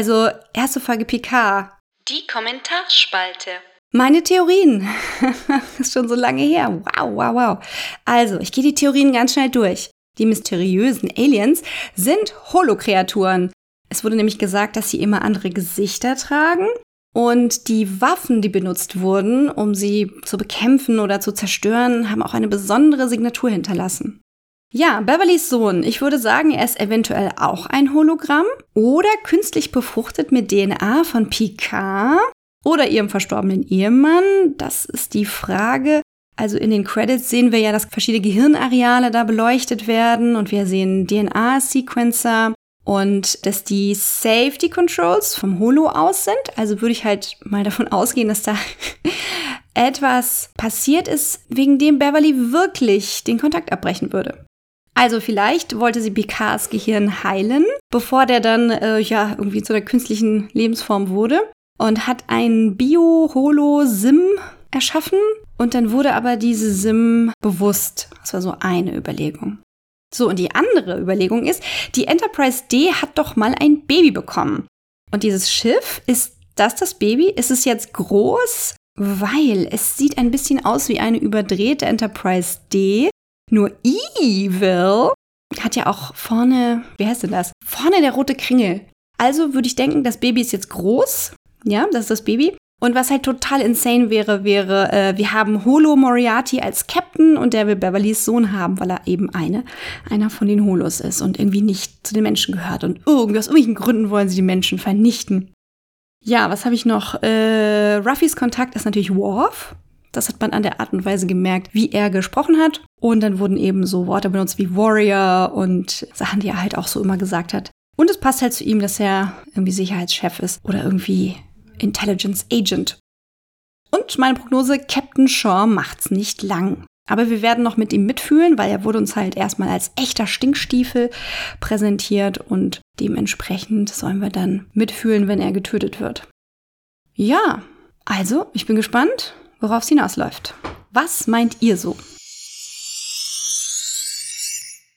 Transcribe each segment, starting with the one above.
Also, erste Folge PK. Die Kommentarspalte. Meine Theorien. ist schon so lange her. Wow, wow, wow. Also, ich gehe die Theorien ganz schnell durch. Die mysteriösen Aliens sind Holokreaturen. Es wurde nämlich gesagt, dass sie immer andere Gesichter tragen und die Waffen, die benutzt wurden, um sie zu bekämpfen oder zu zerstören, haben auch eine besondere Signatur hinterlassen. Ja, Beverlys Sohn. Ich würde sagen, er ist eventuell auch ein Hologramm oder künstlich befruchtet mit DNA von Picard oder ihrem verstorbenen Ehemann. Das ist die Frage. Also in den Credits sehen wir ja, dass verschiedene Gehirnareale da beleuchtet werden und wir sehen DNA-Sequencer und dass die Safety Controls vom Holo aus sind. Also würde ich halt mal davon ausgehen, dass da etwas passiert ist, wegen dem Beverly wirklich den Kontakt abbrechen würde. Also vielleicht wollte sie Picards Gehirn heilen, bevor der dann äh, ja irgendwie zu einer künstlichen Lebensform wurde und hat ein Bio-Holo-Sim erschaffen und dann wurde aber diese Sim bewusst. Das war so eine Überlegung. So, und die andere Überlegung ist, die Enterprise D hat doch mal ein Baby bekommen. Und dieses Schiff, ist das das Baby? Ist es jetzt groß? Weil es sieht ein bisschen aus wie eine überdrehte Enterprise D. Nur Evil hat ja auch vorne, wie heißt denn das? Vorne der rote Kringel. Also würde ich denken, das Baby ist jetzt groß. Ja, das ist das Baby. Und was halt total insane wäre, wäre, äh, wir haben Holo Moriarty als Captain und der will Beverlys Sohn haben, weil er eben eine, einer von den Holos ist und irgendwie nicht zu den Menschen gehört. Und irgendwie aus irgendwelchen Gründen wollen sie die Menschen vernichten. Ja, was habe ich noch? Äh, Ruffys Kontakt ist natürlich Worf. Das hat man an der Art und Weise gemerkt, wie er gesprochen hat. Und dann wurden eben so Worte benutzt wie Warrior und Sachen, die er halt auch so immer gesagt hat. Und es passt halt zu ihm, dass er irgendwie Sicherheitschef ist oder irgendwie Intelligence Agent. Und meine Prognose, Captain Shaw macht's nicht lang. Aber wir werden noch mit ihm mitfühlen, weil er wurde uns halt erstmal als echter Stinkstiefel präsentiert und dementsprechend sollen wir dann mitfühlen, wenn er getötet wird. Ja, also, ich bin gespannt, worauf es hinausläuft. Was meint ihr so?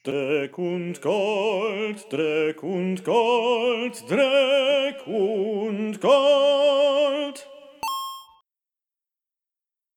Dreck und Gold, Dreck und Gold, Dreck und Gold.